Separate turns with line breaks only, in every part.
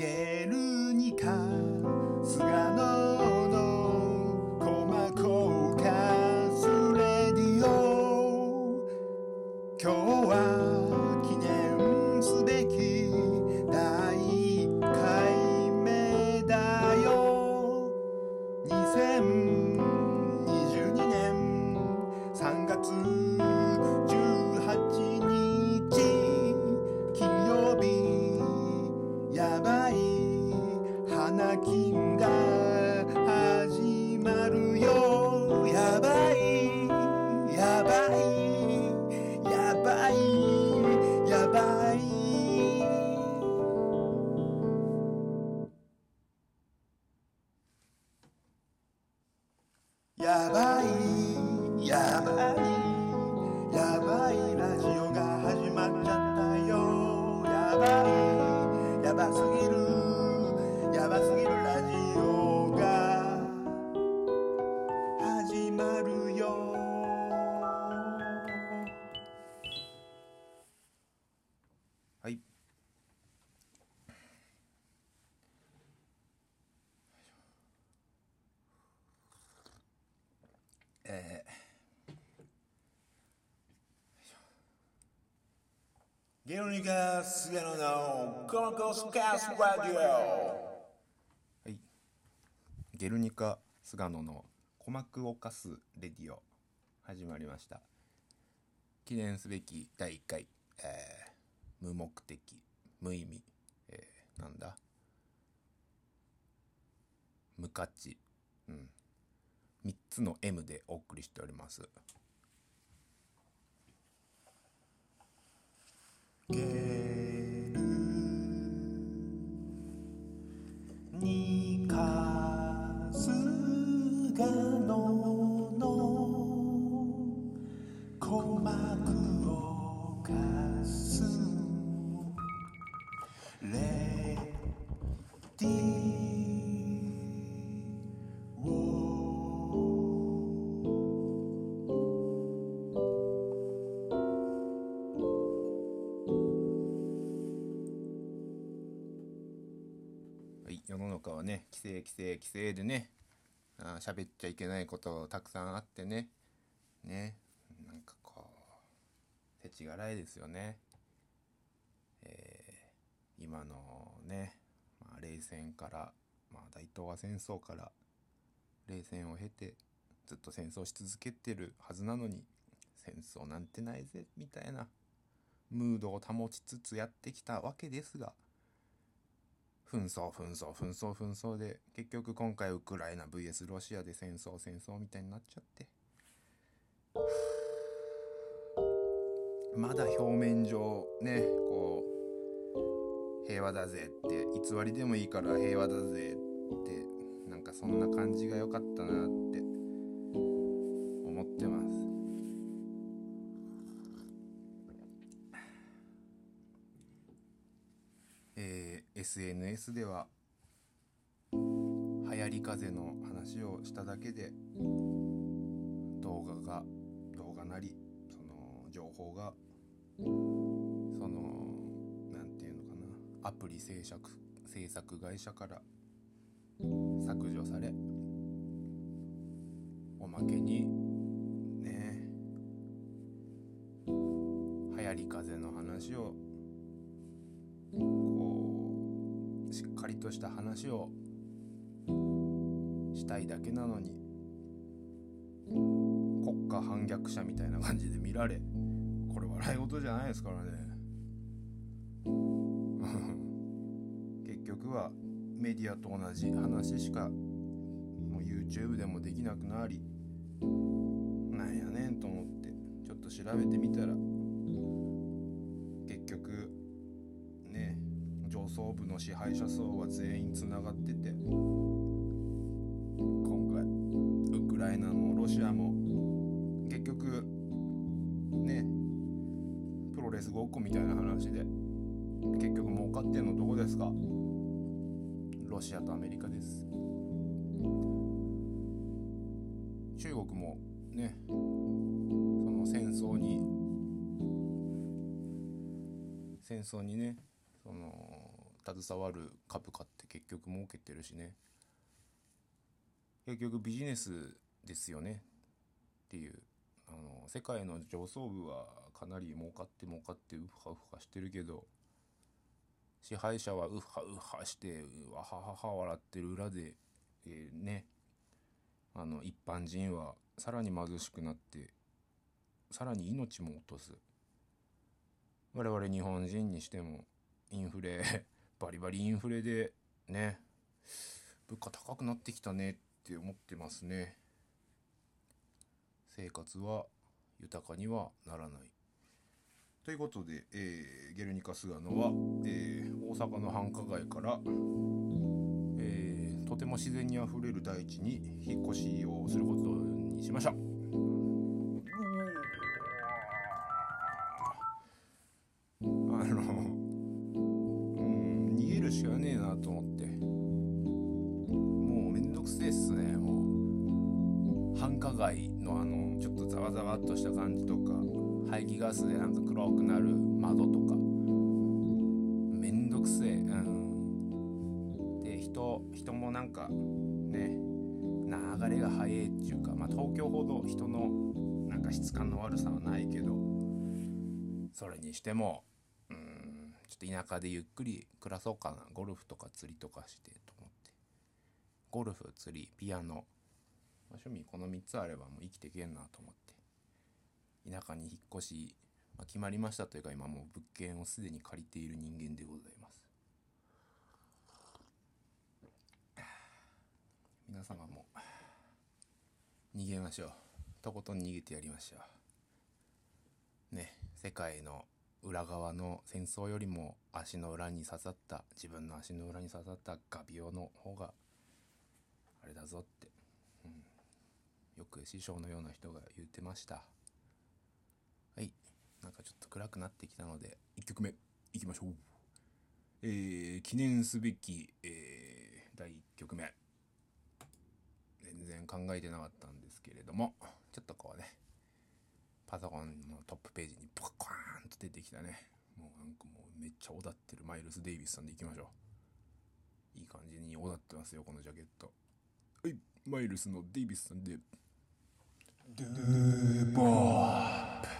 ゲルニカ菅野ゲルニカ菅野のコロコスカスラジオ、
はい。ゲルニカ菅野の鼓膜をかすレディオ始まりました。記念すべき第1回、えー無目的、無意味、えーなんだ？無価値、うん。3つの M でお送りしております。
ゲ
規制、規制、規制でね、あ喋っちゃいけないことたくさんあってね、ね、なんかこう、世知辛いですよね。えー今のね、まあ、冷戦から、まあ、大東亜戦争から、冷戦を経て、ずっと戦争し続けてるはずなのに、戦争なんてないぜ、みたいな、ムードを保ちつつやってきたわけですが、紛争紛争紛争紛争で結局今回ウクライナ VS ロシアで戦争戦争みたいになっちゃって。まだ表面上ねこう平和だぜって偽りでもいいから平和だぜってなんかそんな感じが良かったなって SNS では流行り風の話をしただけで動画が動画なりその情報がそのなんていうのかなアプリ制作制作会社から削除されおまけにね流行り風の話をとした話をしたいだけなのに国家反逆者みたいな感じで見られこれ笑い事じゃないですからね。結局はメディアと同じ話しかもう YouTube でもできなくなりなんやねんと思ってちょっと調べてみたら層部の支配者層は全員つながってて今回ウクライナもロシアも結局ねプロレスごっこみたいな話で結局儲かってんのどこですか？ロシアとアメリカです。中国もねその戦争に戦争にねその携わる株価って結局儲けてるしね。結局ビジネスですよね。っていう。あの世界の上層部はかなり儲かって儲かってウハウハしてるけど支配者はウハウハしてわははは笑ってる裏で、えー、ね。あの一般人はさらに貧しくなってさらに命も落とす。我々日本人にしてもインフレバリバリインフレでね物価高くなってきたねって思ってますね。生活は豊かにはならない。ということで、えー、ゲルニカ・スガノは、えー、大阪の繁華街から、えー、とても自然にあふれる大地に引っ越しをすることにしました。なんかね流れが速いっていうかまあ東京ほど人のなんか質感の悪さはないけどそれにしてもうんちょっと田舎でゆっくり暮らそうかな。ゴルフとか釣りとかしてと思って。ゴルフ釣りピアノ、まあ、趣味この3つあればもう生きていけんなと思って。田舎に引っ越し、まあ、決まりましたというか今もう物件をすでに借りている人間でございます。皆様も逃げましょう。とことん逃げてやりましょう。ね世界の裏側の戦争よりも足の裏に刺さった自分の足の裏に刺さった画鋲の方があれだぞって、うん、よく師匠のような人が言ってました。はい。なんかちょっと暗くなってきたので1曲目いきましょう。えー、記念すべき、えー、第1曲目。全然考えてなかったんですけれどもちょっとこうねパソコンのトップページにポコーンと出てきたね。もうなんかもうめっちゃおだってるマイルス・デイビスさんでいきましょう。いい感じにおだってますよこのジャケット。はいマイルスのデイビスさんで。ドゥーボー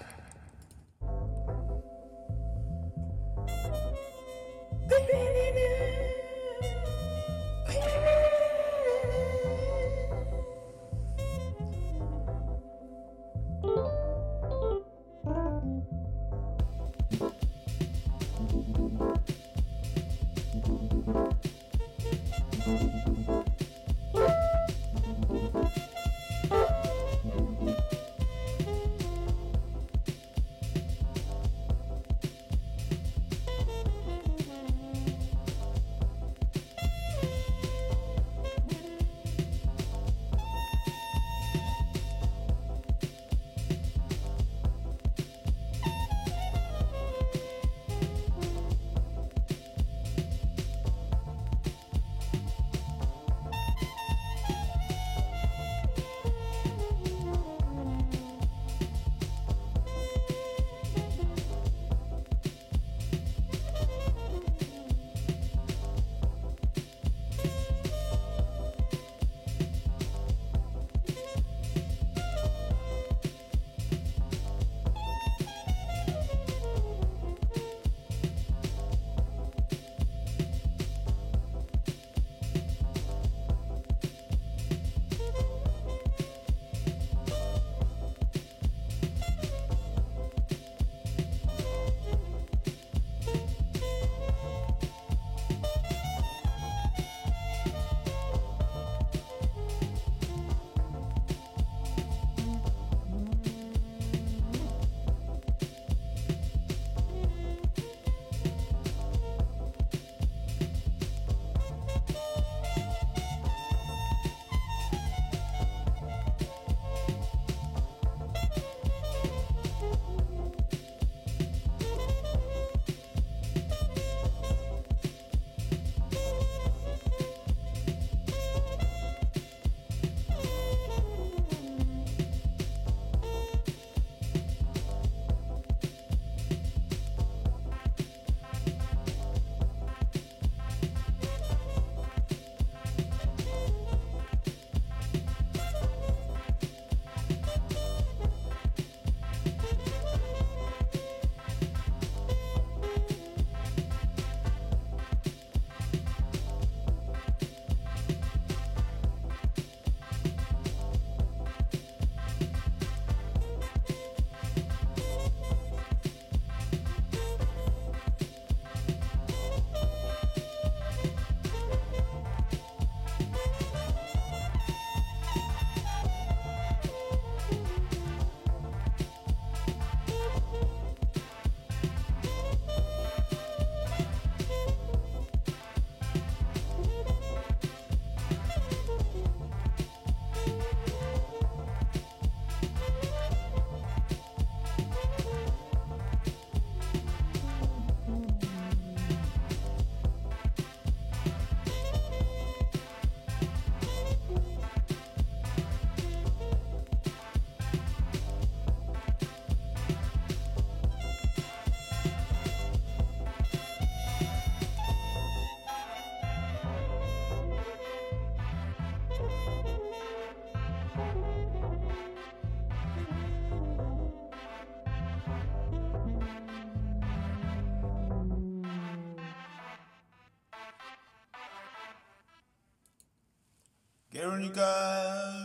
ゲルニカ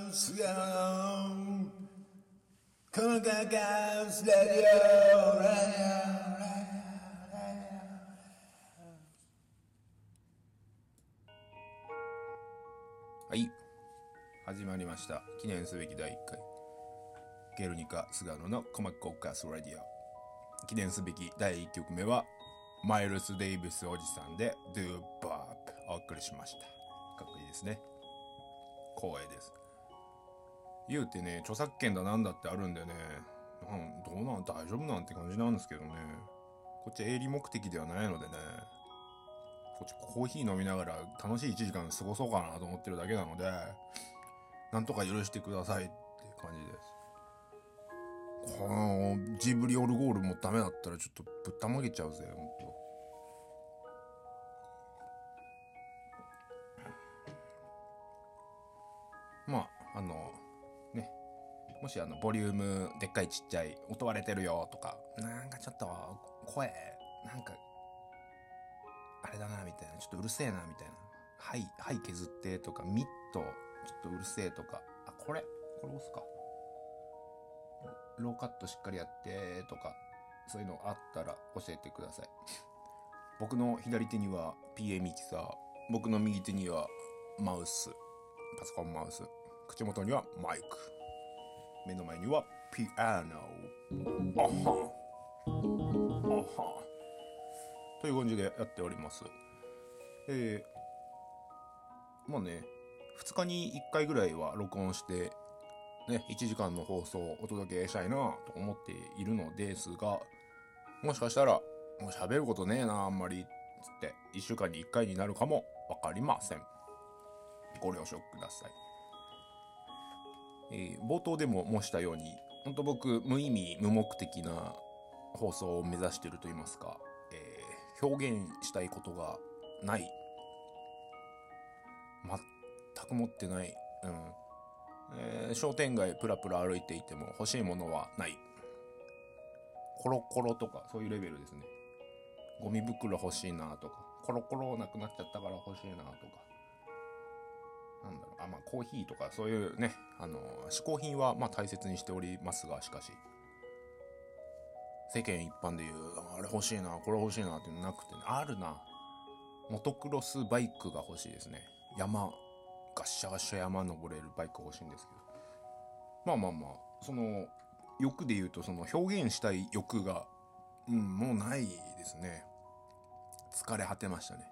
スガの細かかスラディオラ
はい始まりました。記念すべき第1回。ゲルニカ菅野のコマコカスラディオ記念すべき第1曲目はマイルス・デイビスおじさんで Do Bob お送りしました。かっこいいですね。光栄です。言うてね著作権だなんだってあるんでねなんどうなん大丈夫なんて感じなんですけどね。こっち営利目的ではないのでねこっちコーヒー飲みながら楽しい1時間過ごそうかなと思ってるだけなのでなんとか許してくださいって感じです。このジブリオルゴールもダメだったらちょっとぶったまげちゃうぜほんまああのねもしあのボリュームでっかいちっちゃい音割れてるよとかなんかちょっと声なんかあれだなみたいなちょっとうるせえなみたいなはいはい削ってとかミットちょっとうるせえとかあこれこれ押すか。ローカットしっかりやってとかそういうのあったら教えてください。僕の左手には PA ミキサー僕の右手にはマウスパソコンマウス。口元にはマイク。目の前にはピアノ。あは。あは。という感じでやっております。えー、まあね2日に1回ぐらいは録音してね1時間の放送をお届けしたいなと思っているのですがもしかしたらもう喋ることねえなあんまりつって1週間に1回になるかも分かりません。ご了承ください。えー、冒頭でも申したように、本当僕、無意味、無目的な放送を目指してると言いますか、えー、表現したいことがない。全く持ってない。うん。えー、商店街プラプラ歩いていても欲しいものはない。コロコロとか、そういうレベルですね。ゴミ袋欲しいなとか、コロコロなくなっちゃったから欲しいなとか。なんだろう、あ、まあ、コーヒーとか、そういうね、あの、嗜好品は、まあ、大切にしておりますが、しかし、世間一般で言う、あれ欲しいな、これ欲しいなっていうのなくてね、あるな。モトクロスバイクが欲しいですね。山、ガッシャガッシャ山登れるバイク欲しいんですけど。まあまあまあ、その、欲で言うと、その表現したい欲が、うん、もうないですね。疲れ果てましたね。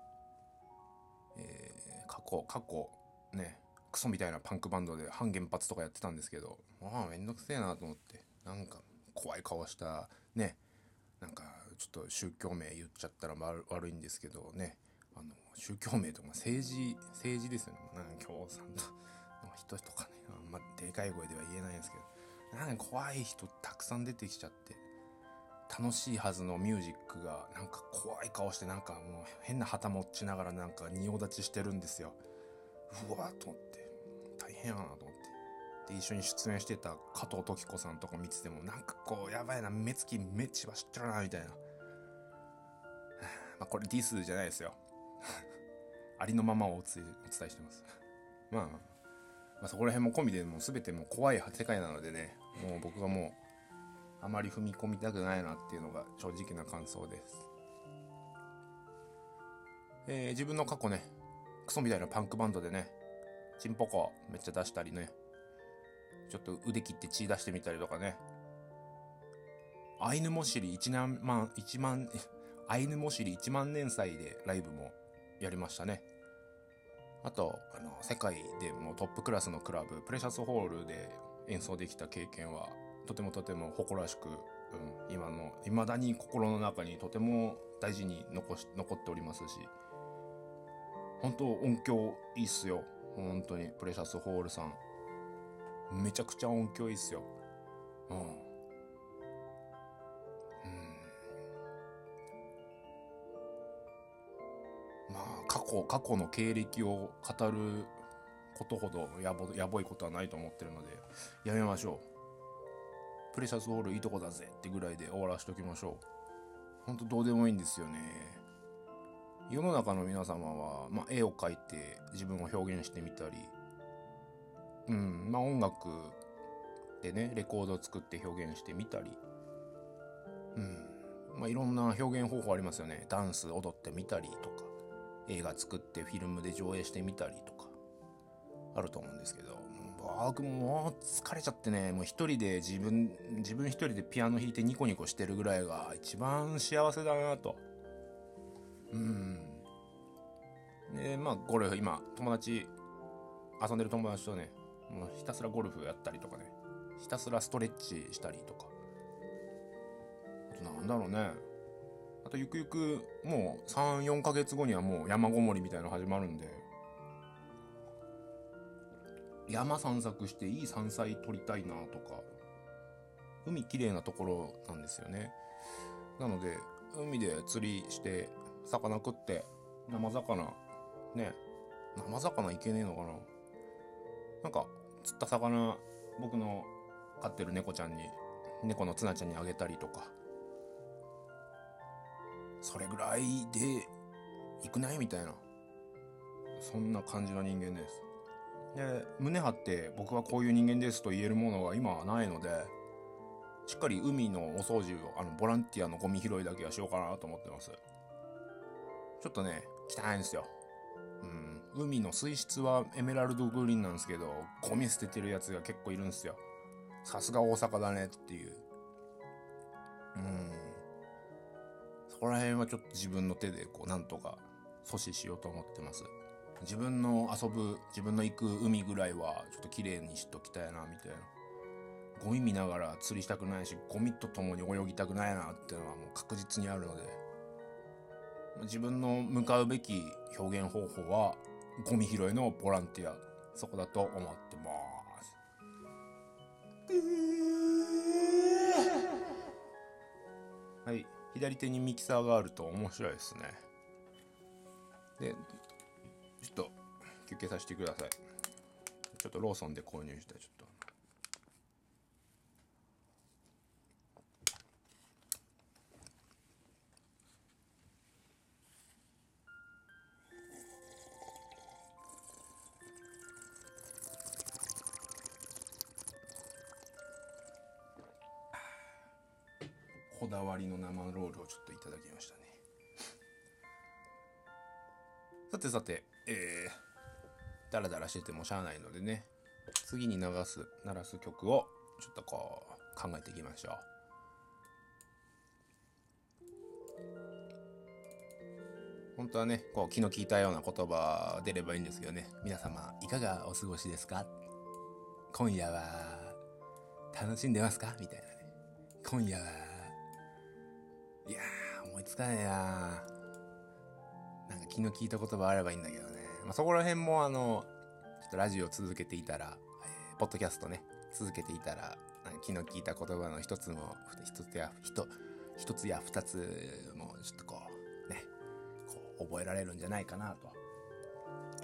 えー、過去、過去、ね、クソみたいなパンクバンドで反原発とかやってたんですけど、まあめんどくせえなと思って、なんか怖い顔した、ね、なんかちょっと宗教名言っちゃったら悪いんですけどね、あの、宗教名とか政治、政治ですよね。なんか共産党の人とかね、あんまでかい声では言えないんですけど、なんか怖い人たくさん出てきちゃって、楽しいはずのミュージックがなんか怖い顔してなんかもう変な旗持ちながらなんか仁王立ちしてるんですよ。うわと思って。大変やなと思って。で一緒に出演してた加藤時子さんとか見ててもなんかこうやばいな目つきめっちゃ走ってるなみたいな。まあこれディスじゃないですよ。ありのままをお伝えしてます。まあ、まあ、そこら辺も込みでもう全てもう怖い世界なのでねもう僕がもうあまり踏み込みたくないなっていうのが正直な感想です。えー、自分の過去ね。クソみたいなパンクバンドでね、チンポコめっちゃ出したりね、ちょっと腕切って血出してみたりとかね、アイヌモシリ1万、1万、アイヌモシリ1万年祭でライブもやりましたね。あと、あの、世界でもトップクラスのクラブ、プレシャスホールで演奏できた経験は、とてもとても誇らしく、うん、今の、未だに心の中にとても大事に残し、残っておりますし、本当音響いいっすよ。本当に、プレシャスホールさん。めちゃくちゃ音響いいっすよ。うん。うん。まあ、過去、過去の経歴を語ることほどやぼ、やぼいことはないと思ってるので、やめましょう。プレシャスホールいいとこだぜってぐらいで終わらしときましょう。ほんとどうでもいいんですよね。世の中の皆様は、まあ、絵を描いて自分を表現してみたり、うんまあ音楽でねレコードを作って表現してみたりうんまあいろんな表現方法ありますよね。ダンス踊ってみたりとか映画作ってフィルムで上映してみたりとかあると思うんですけど僕もう疲れちゃってねもう一人で自分自分一人でピアノ弾いてニコニコしてるぐらいが一番幸せだなと。うん。でまあゴルフ今友達遊んでる友達とねもうひたすらゴルフやったりとかねひたすらストレッチしたりとか。あとなんだろうね。あとゆくゆくもう34ヶ月後にはもう山ごもりみたいなの始まるんで。山散策していい山菜取りたいなとか。海きれいなところなんですよね。なので海で釣りして魚食って生魚。ね。生魚いけねえのかな。なんか釣った魚僕の飼ってる猫ちゃんに猫のツナちゃんにあげたりとか。それぐらいでいくないみたいな。そんな感じの人間です。で胸張って僕はこういう人間ですと言えるものが今はないのでしっかり海のお掃除をあのボランティアのゴミ拾いだけはしようかなと思ってます。ちょっとね汚いんですよ。うん。海の水質はエメラルドグリーンなんですけどゴミ捨ててるやつが結構いるんですよ。さすが大阪だねっていう。うん。そこら辺はちょっと自分の手でこうなんとか阻止しようと思ってます。自分の遊ぶ自分の行く海ぐらいはちょっと綺麗にしときたいなみたいな。ゴミ見ながら釣りしたくないしゴミと共に泳ぎたくないなっていうのはもう確実にあるので。自分の向かうべき表現方法はゴミ拾いのボランティアそこだと思ってます。はい。左手にミキサーがあると面白いですね。でちょっと休憩させてください。ちょっとローソンで購入したちょっと。ましたね。さてさてえー、ダラダラしててもしゃあないのでね次に流す鳴らす曲をちょっとこう考えていきましょう。本当はねこう気の利いたような言葉出ればいいんですけどね。皆様いかがお過ごしですか？今夜は楽しんでますか？みたいなね。今夜はいやーいつかねえななんか気の利いた言葉あればいいんだけどね、まあ、そこら辺もあのちょっとラジオ続けていたら、えー、ポッドキャストね続けていたら気の利いた言葉の一つも一つや一一つや二つもちょっとこうねこう覚えられるんじゃないかなと。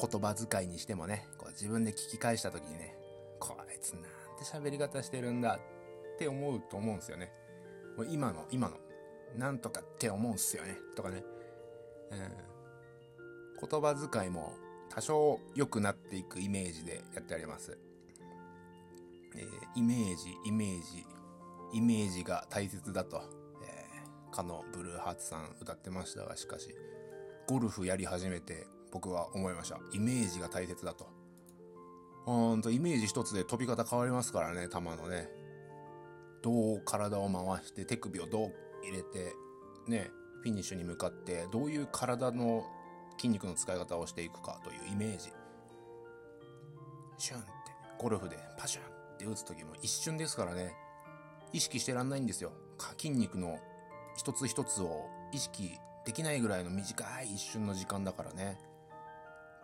言葉遣いにしてもねこう自分で聞き返した時にねこいつなんて喋り方してるんだって思うと思うんですよね。もう今の今の。なんとかって思うんすよね。とかね、うん、言葉遣いも多少良くなっていくイメージでやってあります、えー、イメージイメージ。イメージが大切だと、えー、かのブルーハーツさん歌ってましたがしかし。ゴルフやり始めて僕は思いました。イメージが大切だと。ほんとイメージ一つで飛び方変わりますからね球のね。どう体を回して手首をどう入れてねフィニッシュに向かってどういう体の筋肉の使い方をしていくかというイメージ。シュンってゴルフでパシュンって打つ時も一瞬ですからね。意識してらんないんですよ。筋肉の一つ一つを意識できないぐらいの短い一瞬の時間だからね。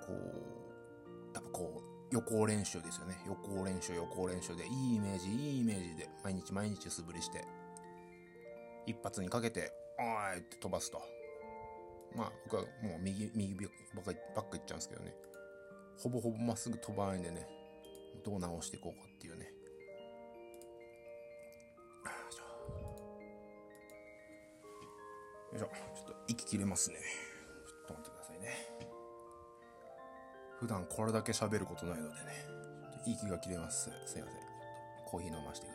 こうやっぱこう予行練習ですよね。予行練習予行練習でいいイメージいいイメージで毎日毎日素振りして。一発にかけて「おーい!」って飛ばすと。まあ僕はもう右右ばっかばっかいっちゃうんですけどね。ほぼほぼまっすぐ飛ばないんでね。どう直していこうかっていうね。よいしょ。ちょっと息切れますね。ちょっと待ってくださいね。普段これだけ喋ることないのでね。息が切れます。すいません。コーヒー飲ませてくだ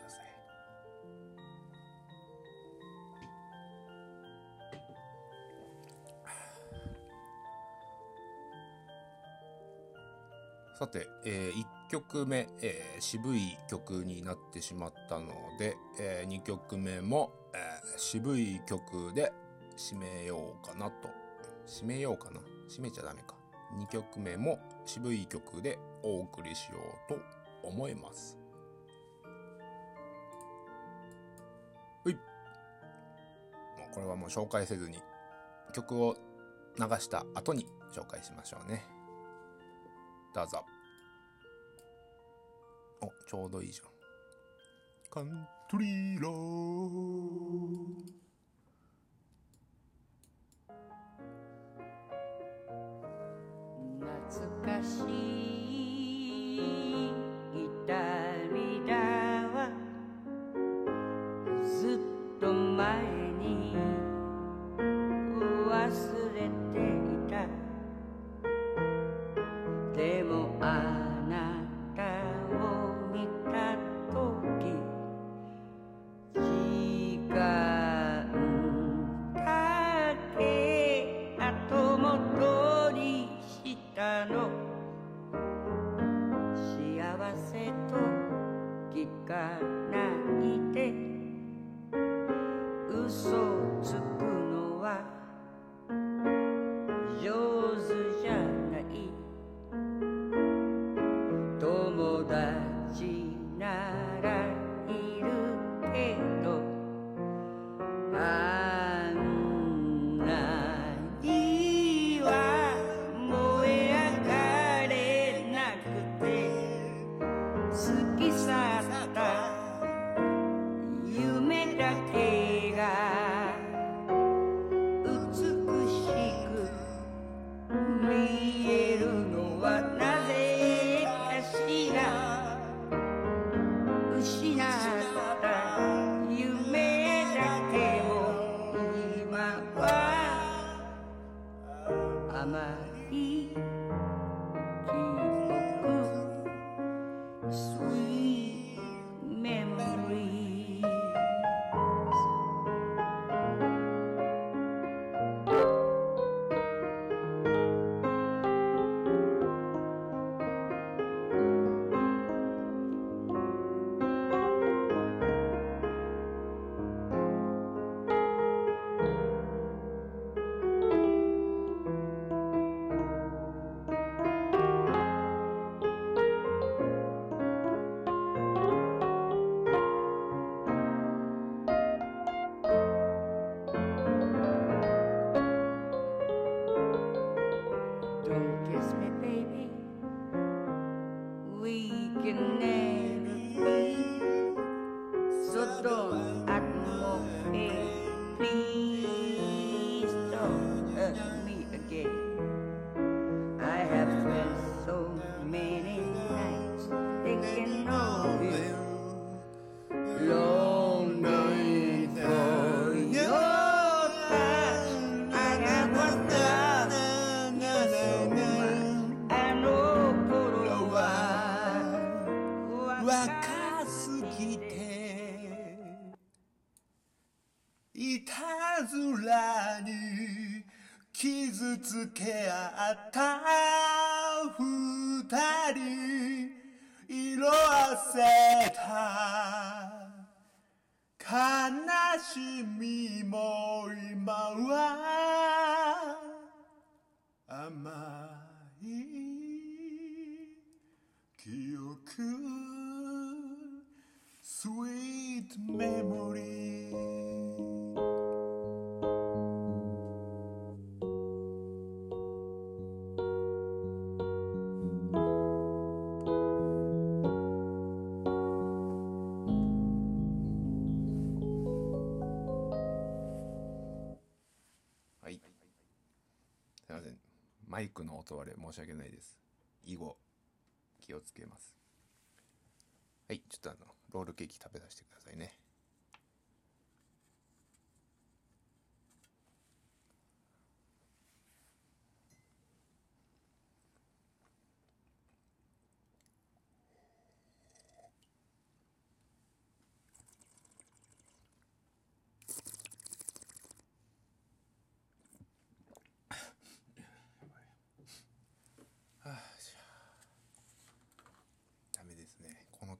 さい。さて、え1曲目、えー渋い曲になってしまったので、え2曲目も、えー渋い曲で締めようかなと。締めようかな締めちゃダメか。2曲目も渋い曲でお送りしようと思います。はい。もうこれはもう紹介せずに曲を流した後に紹介しましょうね。どうぞ。お、ちょうどいいじゃん。カントリーロー
懐かしい
マイクの音割れ申し訳ないです。以後、気をつけます。はい。ちょっとあの、ロールケーキ食べさせてくださいね。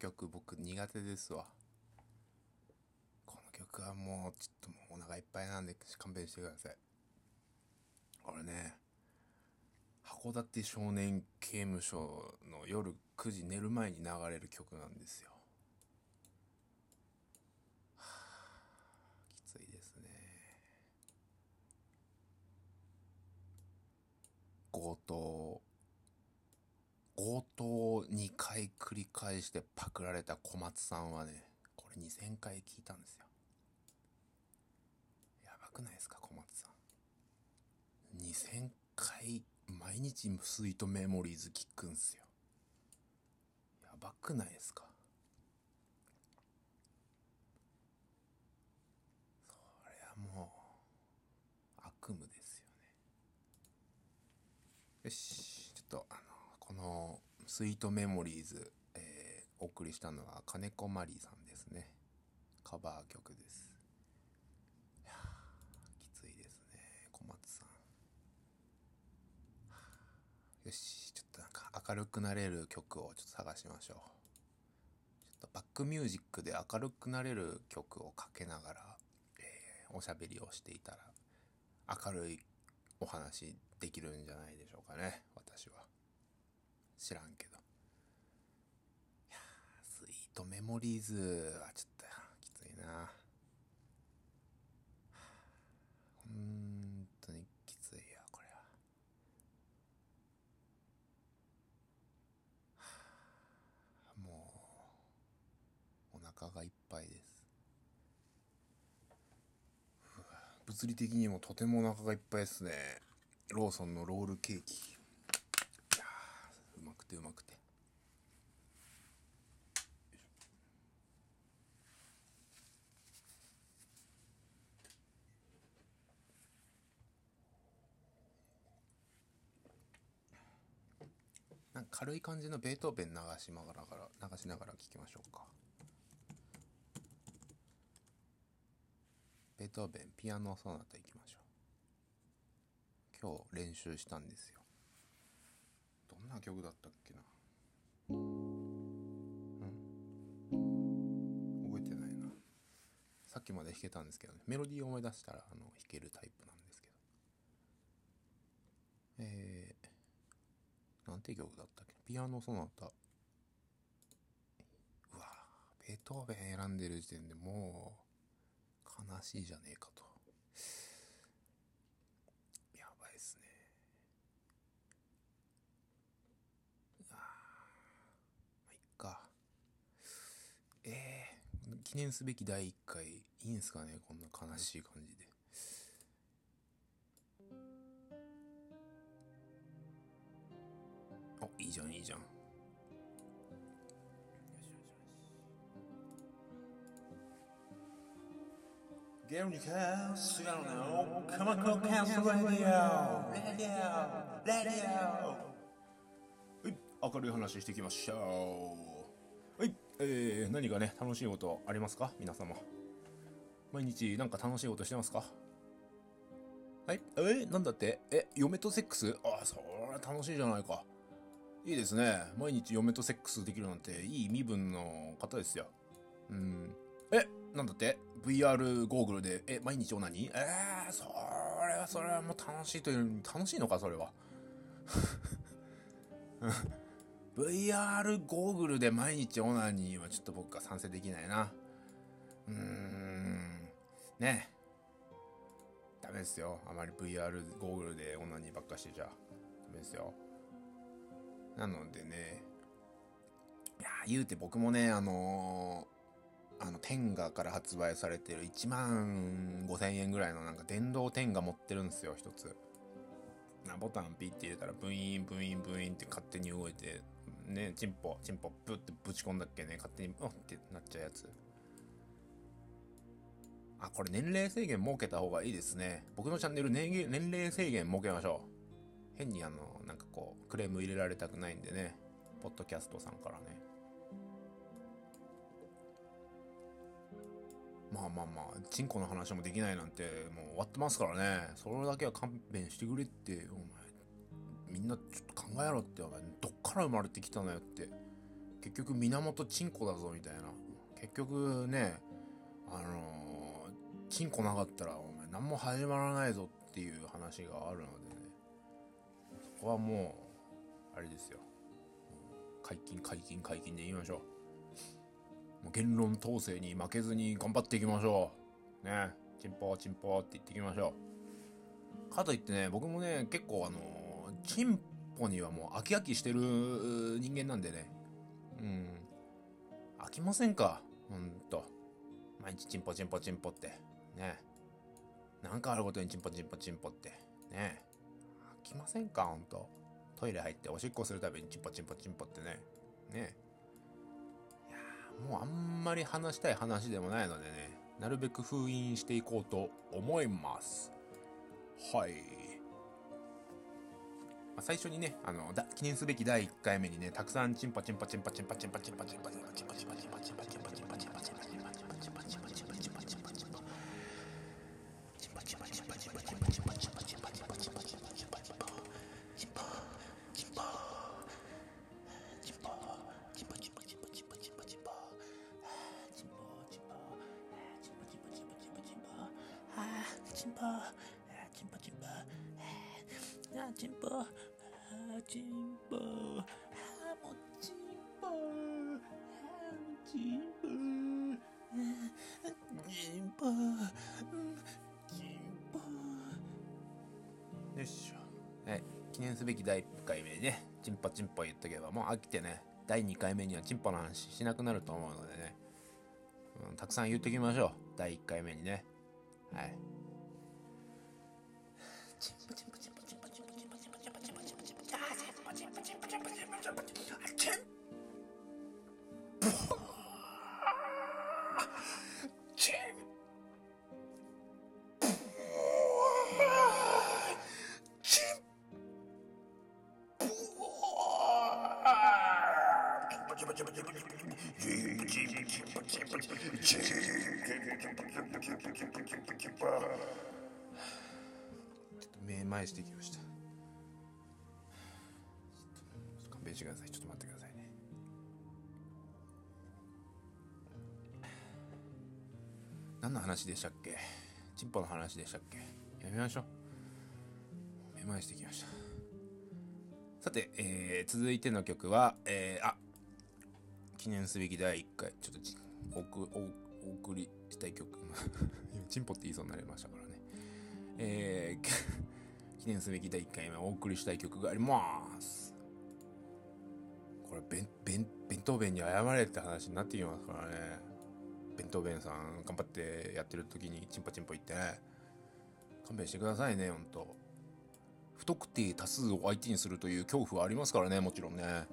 曲僕苦手ですわ。この曲はもうちょっともうお腹いっぱいなんで勘弁してください。これね函館少年刑務所の夜9時寝る前に流れる曲なんですよ。はあきついですね。強盗。強盗を2回繰り返してパクられた小松さんはねこれ2000回聞いたんですよ。やばくないですか小松さん。2000回毎日スイートメモリーズ聞くんですよ。やばくないですか。それはもう悪夢ですよね。よし。のスイートメモリーズ、えーお送りしたのは金子マリーさんですね。カバー曲です。いやきついですね。小松さん。よしちょっとなんか明るくなれる曲をちょっと探しましょう。ちょっとバックミュージックで明るくなれる曲をかけながら、えーおしゃべりをしていたら明るいお話できるんじゃないでしょうかね。知らんけど。いやスイートメモリーズはちょっときついな。本当にきついやこれは。もうお腹がいっぱいです。物理的にもとてもお腹がいっぱいですね。ローソンのロールケーキ。ーうまくてうまくて。なんか軽い感じのベートーベン流しながら流しながら聴きましょうか。ベートーベンピアノソナタいきましょう。今日練習したんですよ。どんな曲だったっけな？うん？覚えてないな。さっきまで弾けたんですけどね。メロディーを思い出したらあの弾けるタイプなんですけど。えー、なんて曲だったっけ？ピアノソナタ。うわベートーベン選んでる時点でもう悲しいじゃねえかとやばいっすねあーまあいっかえー、記念すべき第1回いいんすかねこんな悲しい感じで。あいいじゃんいいじゃん。
ゲ
明るい話していきましょう。えー、何かね、楽しいことありますか？皆様。毎日なんか楽しいことしてますか？はい、えー、なんだって？え、嫁とセックス？あ、それは楽しいじゃないか。いいですね。毎日嫁とセックスできるなんていい身分の方ですよ。うん。え、なんだって ?VR ゴーグルで、え、毎日オナニー？えー、それは、それはもう楽しいという、楽しいのか、それは。VR ゴーグルで毎日オナニーはちょっと僕は賛成できないな。うーん。ねダメですよ。あまり VR ゴーグルでオナニーばっかしてちゃ。ダメですよ。なのでね。いや言うて僕もね、あのーあの、天下から発売されてる1万5千円ぐらいのなんか電動天下持ってるんですよ、一つ。なボタンピッて入れたらブイーンブイーンブイーンって勝手に動いてねチンポチンポブってぶち込んだっけね勝手にうんってなっちゃうやつ。あこれ年齢制限設けた方がいいですね。僕のチャンネル年齢年齢制限設けましょう。変にあのなんかこうクレーム入れられたくないんでね。ポッドキャストさんからね。まあまあまあ、チンコの話もできないなんてもう終わってますからね。それだけは勘弁してくれって、お前、みんなちょっと考えろって、お前、どから生まれてきたのよって。結局源チンコだぞみたいな。結局ねあのー、チンコなかったらお前何も始まらないぞっていう話があるのでね。そこはもうあれですよ。解禁解禁解禁で言いましょう。もう言論統制に負けずに頑張っていきましょう。ね。チンポチンポって言っていきましょう。かといってね僕もね結構あのー、チン去にはもう飽き飽きしてる人間なんでね。うん。飽きませんか？ほんと。毎日チンポチンポチンポって。ね。なんかあることにチンポチンポチンポって。ね。飽きませんか？ほんと。トイレ入っておしっこするたびにチンポチンポチンポってね。ね。いやもうあんまり話したい話でもないのでね。なるべく封印していこうと思います。はい。ま最初にね、あの、記念すべき第1回目にね、たくさんチンパチンパチンパチンパチンパチンパチンパチンパチンパチンパチンパチンパチンパチンパチン
もう
飽きてね第2回目にはチンポの話しなくなると思うのでね、うん、たくさん言っときましょう。第1回目にね。はい。
チンポチン
でしたっけ？チンポの話でしたっけ？やめましょう。目前してきました。さて、えー続いての曲は、えーあ記念すべき第1回。ちょっとちおくおお送りしたい曲。今チンポって言いそうになりましたからね。えー 記念すべき第1回目お送りしたい曲があります。これ弁弁弁当弁に謝れって話になってきますからね。弁当弁さん頑張ってやってる時にチンポチンポ言ってね。勘弁してくださいねほんと。不特定多数を相手にするという恐怖はありますからねもちろんね。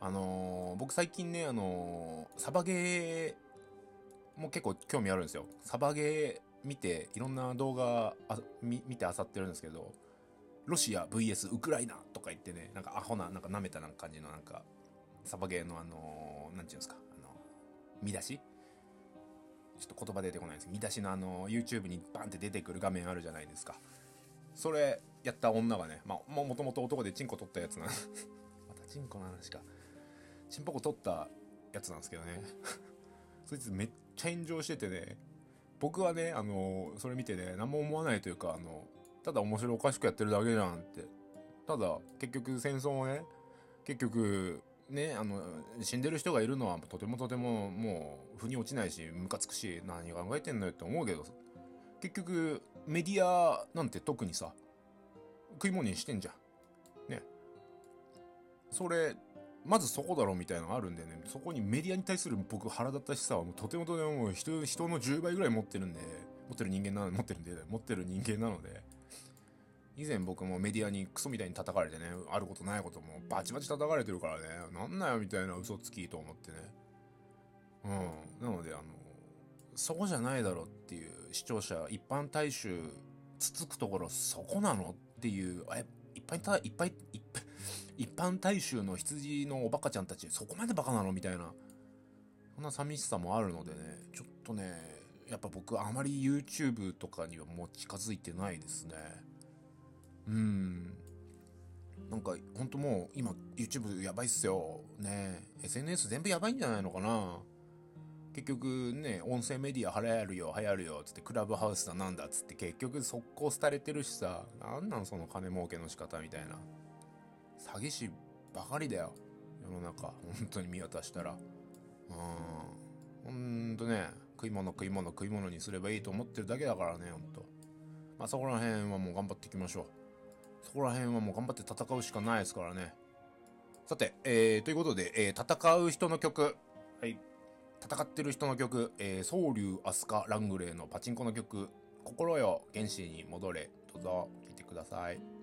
あのー僕最近ねあのーサバゲーも結構興味あるんですよ。サバゲー見ていろんな動画あ見見て漁ってるんですけどロシア VS ウクライナとか言ってねなんかアホななんか舐めたな感じのなんかサバゲーのあのーなんていうんですかあの見出しちょっと言葉出てこないんですけど見出しのあの YouTube にバンって出てくる画面あるじゃないですか。それやった女がねまあもともと男でチンコ取ったやつなん またチンコの話か。チンポコ取ったやつなんですけどね。そいつめっちゃ炎上しててね。僕はねあのそれ見てね何も思わないというかあのただ面白おかしくやってるだけじゃんって。ただ結局戦争もね結局ねあの死んでる人がいるのはとてもとてももう腑に落ちないしムカつくし何考えてんのよって思うけど結局メディアなんて特にさ食い物にしてんじゃん。ね。それまずそこだろうみたいなのがあるんでね。そこにメディアに対する僕腹立たしさはもうとてもとても人人の10倍ぐらい持ってるんで持ってる人間なので持ってるんで持ってる人間なので以前僕もメディアにクソみたいに叩かれてねあることないこともバチバチ叩かれてるからねなんなよみたいな嘘つきと思ってね。うん。なのであのそこじゃないだろっていう視聴者一般大衆つつくところそこなのっていうえいっぱいたいっぱいいっぱい一般大衆の羊のおバカちゃんたちそこまでバカなのみたいな。そんな寂しさもあるのでねちょっとねやっぱ僕あまり YouTube とかにはもう近づいてないですねうん。
なんかほんともう今 YouTube やばいっすよ。ね。SNS 全部やばいんじゃないのかな。結局ね音声メディア流行るよ流行るよつってクラブハウスだなんだっつって結局速攻廃れてるしさ。なんなんその金儲けの仕方みたいな。詐欺師ばかりだよ。世の中本当に見渡したら。うん。ほんとね食い物食い物食い物にすればいいと思ってるだけだからねほんと。まあそこら辺はもう頑張っていきましょう。そこら辺はもう頑張って戦うしかないですからね。さて、えー、ということで、えー、戦う人の曲。はい。戦ってる人の曲、えー、総龍飛鳥ラングレーのパチンコの曲「心よ原始に戻れ」どうぞ聴いてください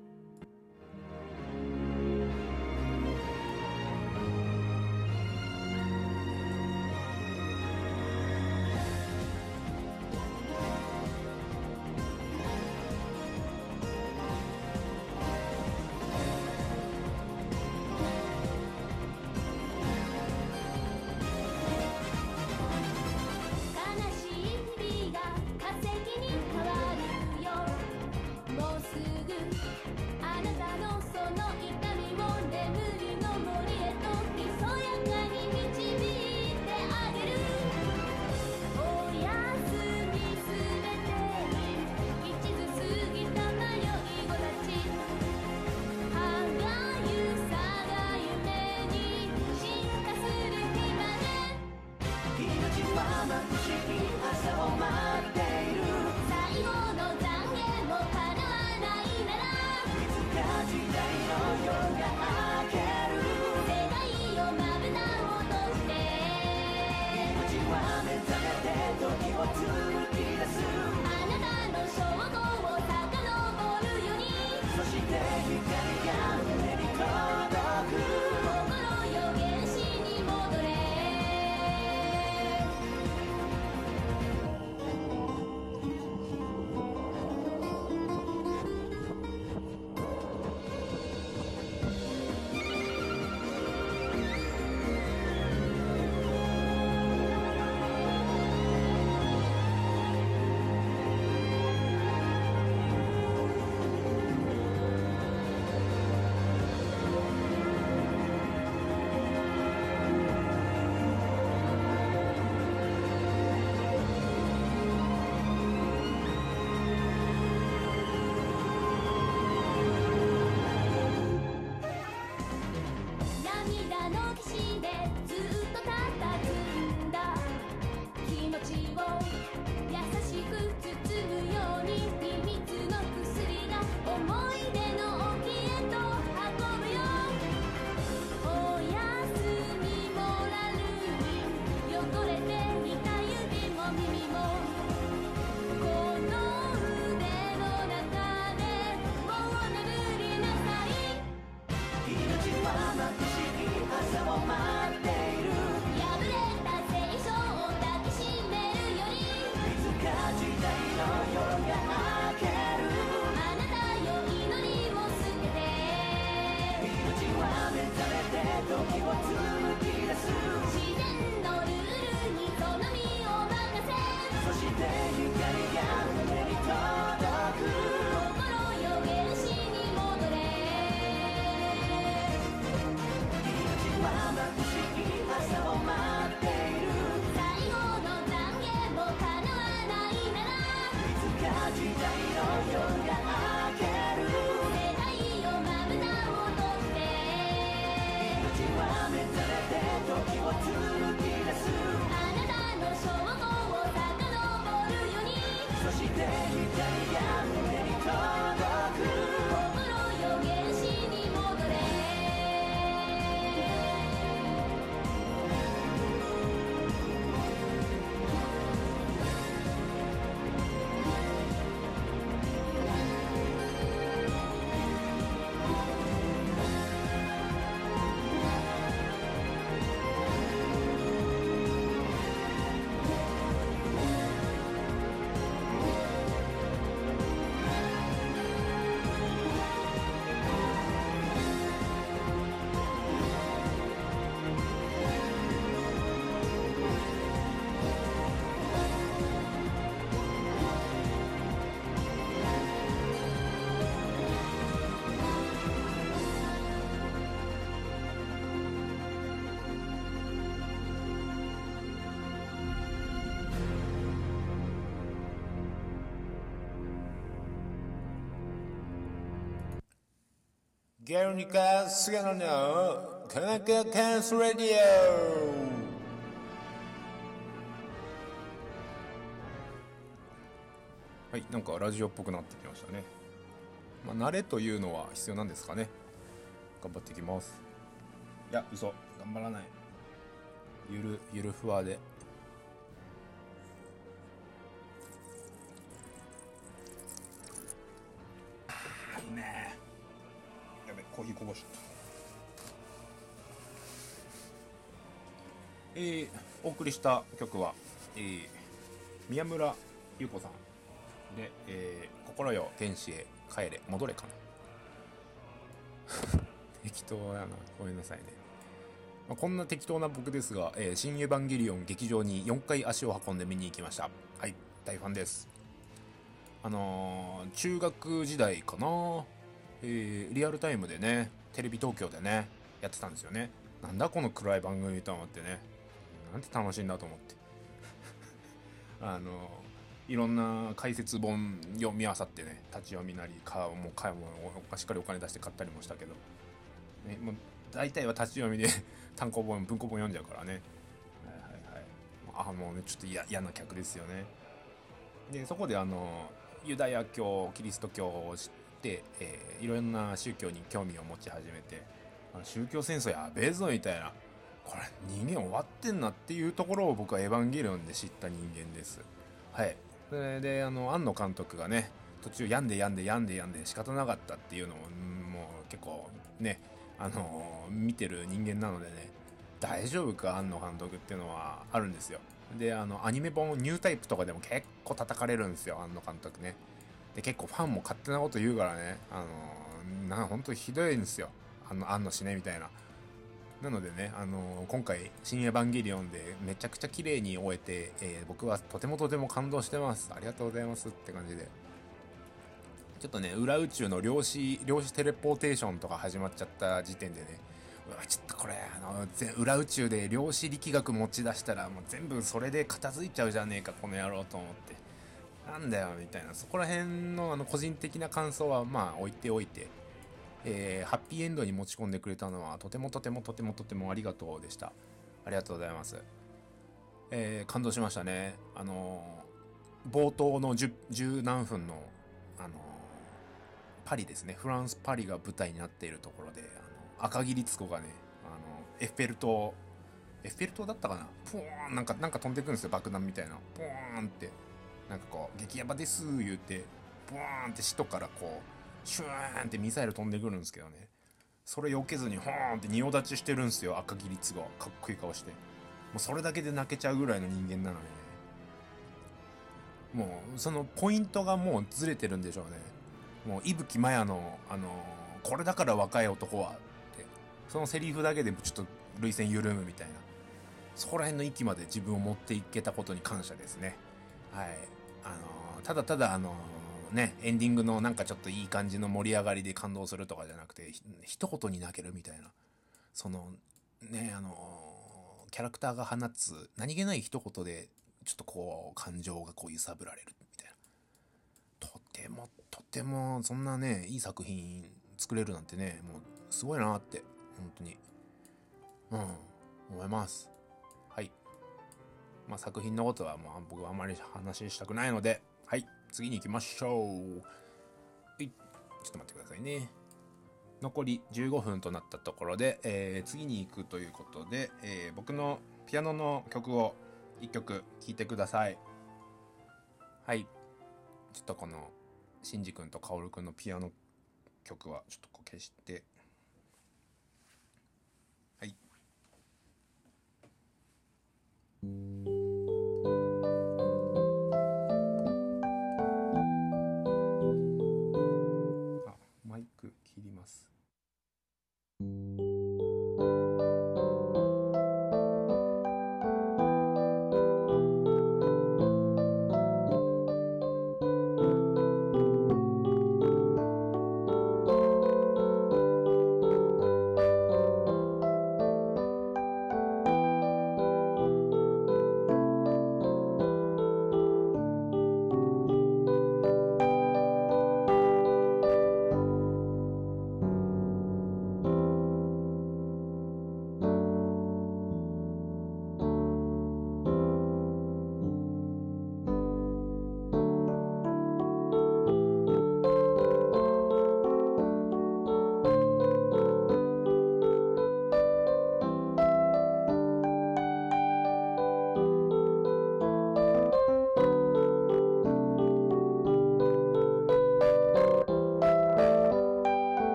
ゲルニカ・菅野の科学カンスラディオはいなんかラジオっぽくなってきましたね。まあ慣れというのは必要なんですかね。頑張っていきます。いや嘘。頑張らない。ゆるゆるふわで。あーいいね。コーヒーこぼし。えー、お送りした曲は、えー、宮村優子さん。で、えー、心よ天使へ帰れ戻れかな。適当やなごめんなさいね、まあ、こんな適当な僕ですが、えー新エヴァンゲリオン劇場に4回足を運んで見に行きました。はい大ファンです。あのー中学時代かな、えーリアルタイムでねテレビ東京でねやってたんですよね。なんだこの暗い番組と思ってね。なんて楽しいんだと思って。あのいろんな解説本読み漁ってね立ち読みなりかもうかもうしっかりお金出して買ったりもしたけど、ね、もう大体は立ち読みで 単行本文庫本読んじゃうからね。はいはいはい。あもうねちょっと嫌嫌な客ですよね。でそこであのユダヤ教キリスト教を知って、えーいろんな宗教に興味を持ち始めてあの宗教戦争やべえぞみたいなこれ人間終わってんなっていうところを僕はエヴァンゲリオンで知った人間です。はい。それであの庵野監督がね途中病んで病んで病んで病んで仕方なかったっていうのもうんもう結構ねあの見てる人間なのでね大丈夫か庵野監督っていうのはあるんですよ。であのアニメ本ニュータイプとかでも結構叩かれるんですよ庵野監督ね。で結構ファンも勝手なこと言うからね。あのな本当ひどいんですよ。あの庵野死ねみたいな。なのでね、あの今回「新エヴァンゲリオン」でめちゃくちゃ綺麗に終えて、えー僕はとてもとても感動してます。ありがとうございますって感じで。ちょっとね裏宇宙の量子量子テレポーテーションとか始まっちゃった時点でねうわちょっとこれあの裏宇宙で量子力学持ち出したらもう全部それで片付いちゃうじゃねえかこの野郎と思って。なんだよみたいなそこら辺のあの個人的な感想はまあ置いておいてえーハッピーエンドに持ち込んでくれたのはとてもとてもとてもとてもありがとうでした。ありがとうございますえー感動しましたね。あのー冒頭の 10, 10何分のあのーパリですね。フランスパリが舞台になっているところであの赤木律子がねあのエッフェル塔エッフェル塔だったかな？ポーンなんかなんか飛んでくるんですよ。爆弾みたいな。ポーンって。なんかこう激ヤバです言うてポーンって首都からこうシューンってミサイル飛んでくるんですけどね。それ避けずにホーンって仁王立ちしてるんですよ赤木律子かっこいい顔して。もうそれだけで泣けちゃうぐらいの人間なのでね。もうそのポイントがもうずれてるんでしょうね。もう伊吹マヤのあのこれだから若い男はって。そのセリフだけでちょっと涙腺緩むみたいな。そこら辺の域まで自分を持っていけたことに感謝ですね。はい。あのただただあのねエンディングのなんかちょっといい感じの盛り上がりで感動するとかじゃなくて一言に泣けるみたいな。そのねあのキャラクターが放つ何気ない一言でちょっとこう感情がこう揺さぶられるみたいな。とてもとてもそんなねいい作品作れるなんてねもうすごいなって本当に。うん思います。まあ作品のことはもう僕はあまり話したくないのではい次に行きましょう。はいちょっと待ってくださいね。残り15分となったところで、えー次に行くということで、えー僕のピアノの曲を1曲聴いてください。はいちょっとこのシンジ君とカオル君のピアノ曲はちょっとこう消してはいあ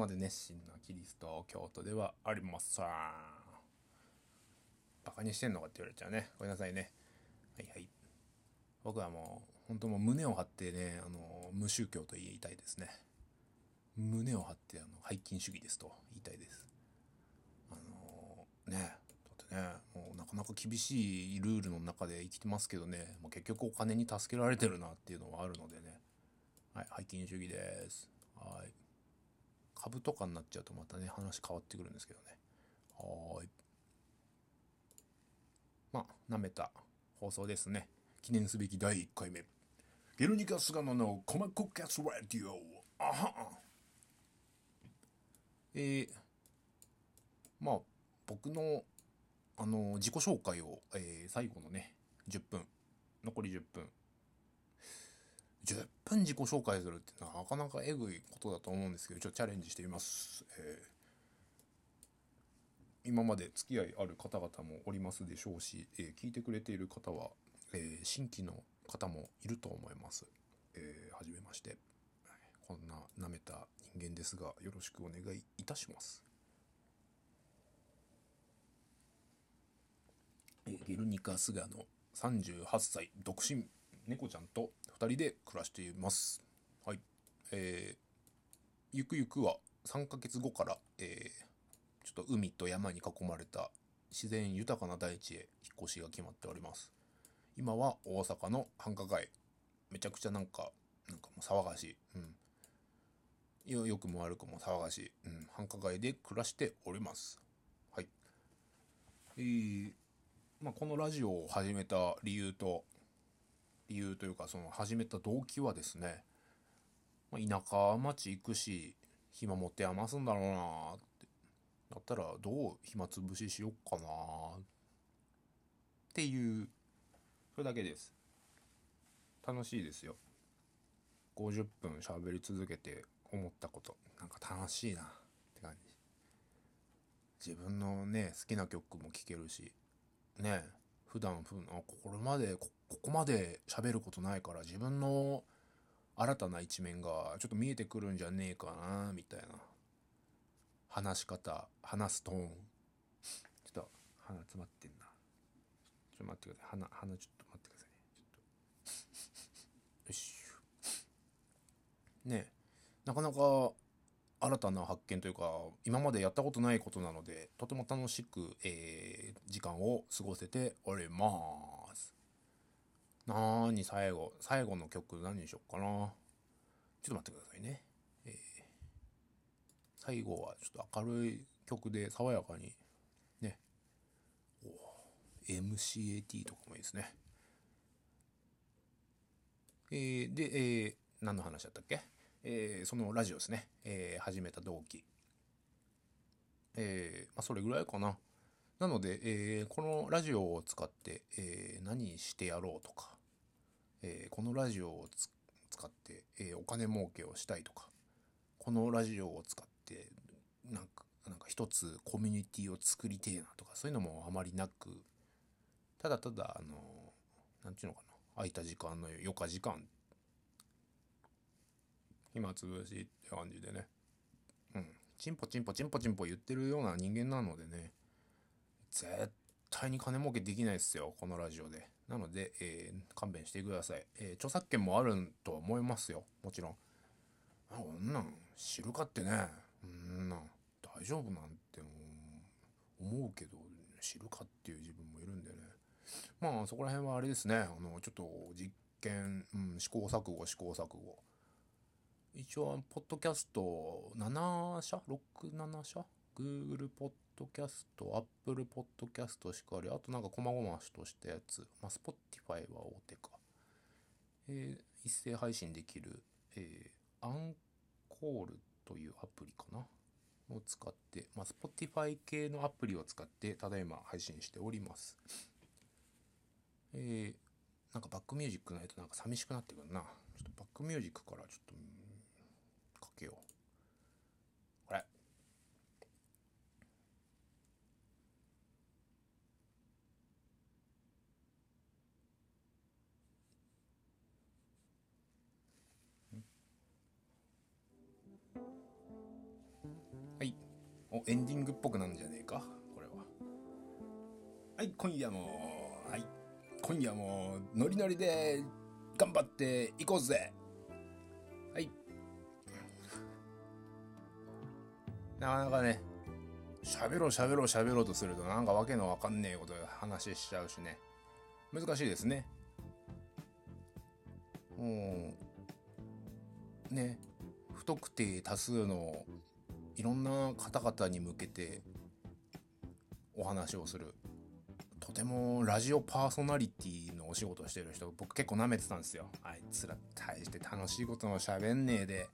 まで熱心なキリスト教徒ではありません。バカにしてんのかって言われちゃうね。ごめんなさいね。はいはい。僕はもう本当もう胸を張ってねあの無宗教と言いたいですね。胸を張ってあの背筋主義ですと言いたいです。あのねだってねもうなかなか厳しいルールの中で生きてますけどね、もう結局お金に助けられてるなっていうのはあるのでね。はい背筋主義です。はい。株とかになっちゃうとまたね話変わってくるんですけどね。はーい。まあなめた放送ですね。記念すべき第1回目。ゲルニカ・スガノのコマコキャス・ラディオ。あは。えー、まあ僕のあの自己紹介を、えー最後のね10分。残り10分。10分自己紹介するってなかなかえぐいことだと思うんですけどちょっとチャレンジしてみます、えー今まで付き合いある方々もおりますでしょうし、えー聞いてくれている方は、えー新規の方もいると思います。えーはじめまして。こんな舐めた人間ですが、よろしくお願いいたします。えーゲルニカ・スガの38歳、独身、猫ちゃんと2人で暮らしています。はい。えーゆくゆくは3ヶ月後から、えーちょっと海と山に囲まれた自然豊かな大地へ引っ越しが決まっております。今は大阪の繁華街。めちゃくちゃなんか、なんかもう騒がしい。うん。よ、良くも悪くも騒がしい。うん。繁華街で暮らしております。はい。えー、まあ、このラジオを始めた理由と、理由というか、その始めた動機はですね、ま、田舎町行くし、暇持って余すんだろうなって。だったらどう暇つぶししよっかなっていう、それだけです。楽しいですよ。50分喋り続けて思ったこと。なんか楽しいなって感じ。自分のね、好きな曲も聴けるし、ね、普段、ふんあこれまでこ、ここまで喋ることないから自分の新たな一面がちょっと見えてくるんじゃねえかなみたいな。話し方、話すトーン。ちょっと鼻詰まってんな。ちょっと待ってください。鼻、鼻ちょっと待ってくださいね。ちょっと。よし。ねえなかなか新たな発見というか、今までやったことないことなので、とても楽しく、えー時間を過ごせております。なーに最後、最後の曲何にしよっかな。ちょっと待ってくださいね。えー最後はちょっと明るい曲で爽やかに、ね。おー MCAT とかもいいですね。えーで、えー何の話だったっけ？えーそのラジオですね。えー始めた動機。えーまあ、それぐらいかな。なので、えーこのラジオを使って、えー何してやろうとか、えーこのラジオを使って、えーお金儲けをしたいとか、このラジオを使って、なんか、なんか一つコミュニティを作りてえなとか、そういうのもあまりなく、ただただ、あの、なんていうのかな、空いた時間の余暇時間、暇つぶしって感じでね、うん、チンポチンポチンポチンポ言ってるような人間なのでね、絶対に金儲けできないですよ、このラジオで。なので、えー勘弁してください。えー著作権もあるとは思いますよ、もちろん。あこんなん知るかってねうんな大丈夫なんて思うけど知るかっていう自分もいるんでねまあそこら辺はあれですねあのちょっと実験、うん、試行錯誤試行錯誤一応ポッドキャスト7社？67社？Google ポッドキャスト Apple ポッドキャストしかりあとなんか細々としたやつまあ Spotify は大手かえー一斉配信できる、えーアンコールというアプリかな？を使って、まあ、Spotify 系のアプリを使って、ただいま配信しております。えー、なんかバックミュージックないとなんか寂しくなってくるな。ちょっとバックミュージックからちょっと、かけよう。おエンディングっぽくなんじゃねえかこれは。はい今夜もはい。今夜もノリノリで頑張っていこうぜ。はい。なかなかね喋ろう喋ろう喋ろうとするとなんかわけのわかんねえこと話しちゃうしね。難しいですね。もうね不特定多数のいろんな方々に向けてお話をする。とてもラジオパーソナリティのお仕事をしてる人僕結構舐めてたんですよ。あいつら大して楽しいことも喋んねえで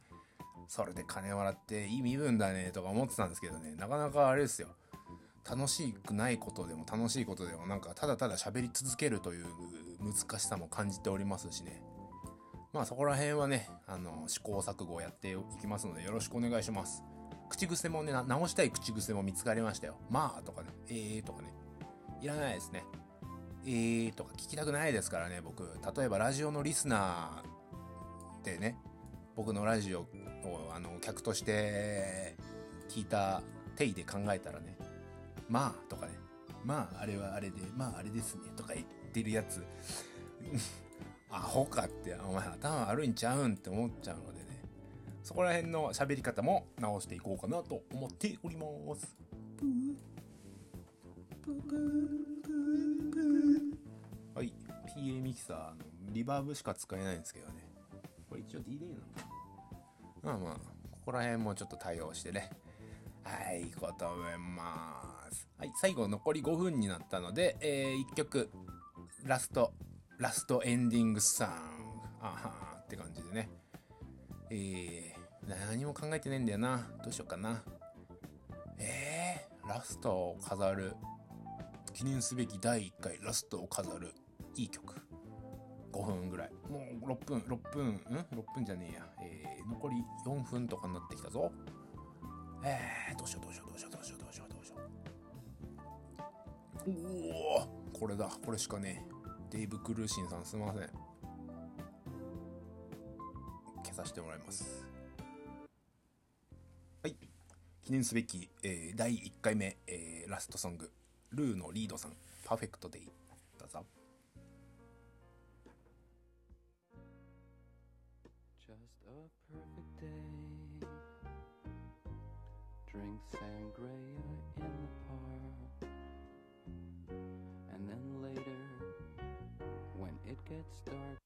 それで金もらっていい身分だねとか思ってたんですけどね。なかなかあれですよ。楽しくないことでも楽しいことでもなんかただただ喋り続けるという難しさも感じておりますしね。まあそこら辺はねあの試行錯誤をやっていきますのでよろしくお願いします。口癖もね直したい口癖も見つかりましたよ。まあとかね。えーとかね。いらないですね。えーとか聞きたくないですからね僕。例えばラジオのリスナーでね僕のラジオをあの客として聞いた定義で考えたらねまあとかね。まああれはあれでまああれですねとか言ってるやつ。アホかってお前頭悪いんちゃうんって思っちゃうので。そこら辺の喋り方も直していこうかなと思っております。はい。PA ミキサーのリバーブしか使えないんですけどね。これ一応 D レイなんだ。まあまあここら辺もちょっと対応してね。はいことめます。はい最後残り5分になったので、えー、1曲ラストラストエンディングサングあはーって感じでね。えー、何も考えてねえんだよな。どうしようかな。えー、ラストを飾る。記念すべき第1回。ラストを飾る。いい曲。5分ぐらい。もう6分。6分。ん？6分じゃねえや、えー、残り4分とかになってきたぞ。えー、どうしようどうしようどうしようどうしようどうしようどうしよう。おおこれだ。これしかねえ。デイブ・クルーシンさんすいません。消させてもらいます。記念すべき、えー、第1回目、えー、ラストソングルーのリードさんパーフェクトデイどうぞ
Just a perfect day. Drink sangria in the park. And then later, when it gets dark,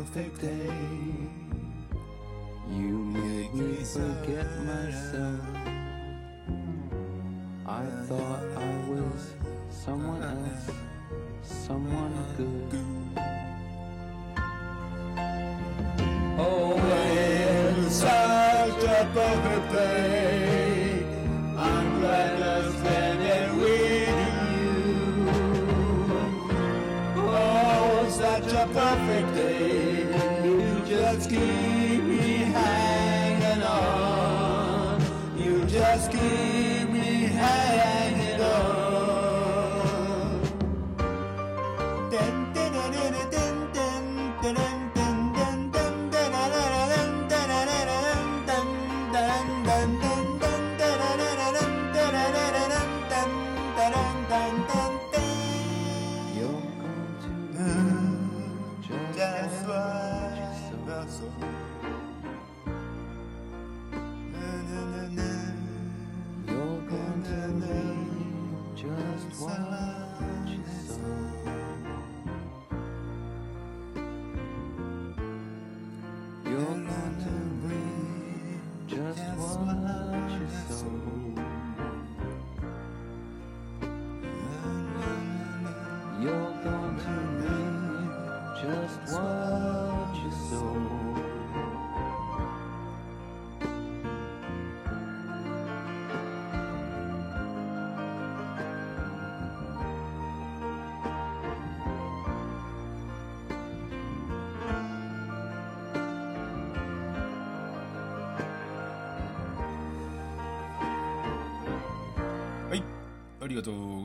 perfect day. You made me forget myself. I thought I was someone else, someone good. Oh,
It's such a perfect day.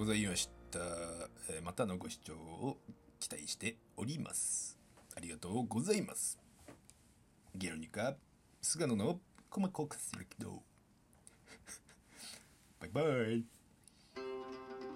ございました。えまたのご視聴を期待しております。ありがとうございます。ゲロニカ、菅野の細かくするけど。バイバイ。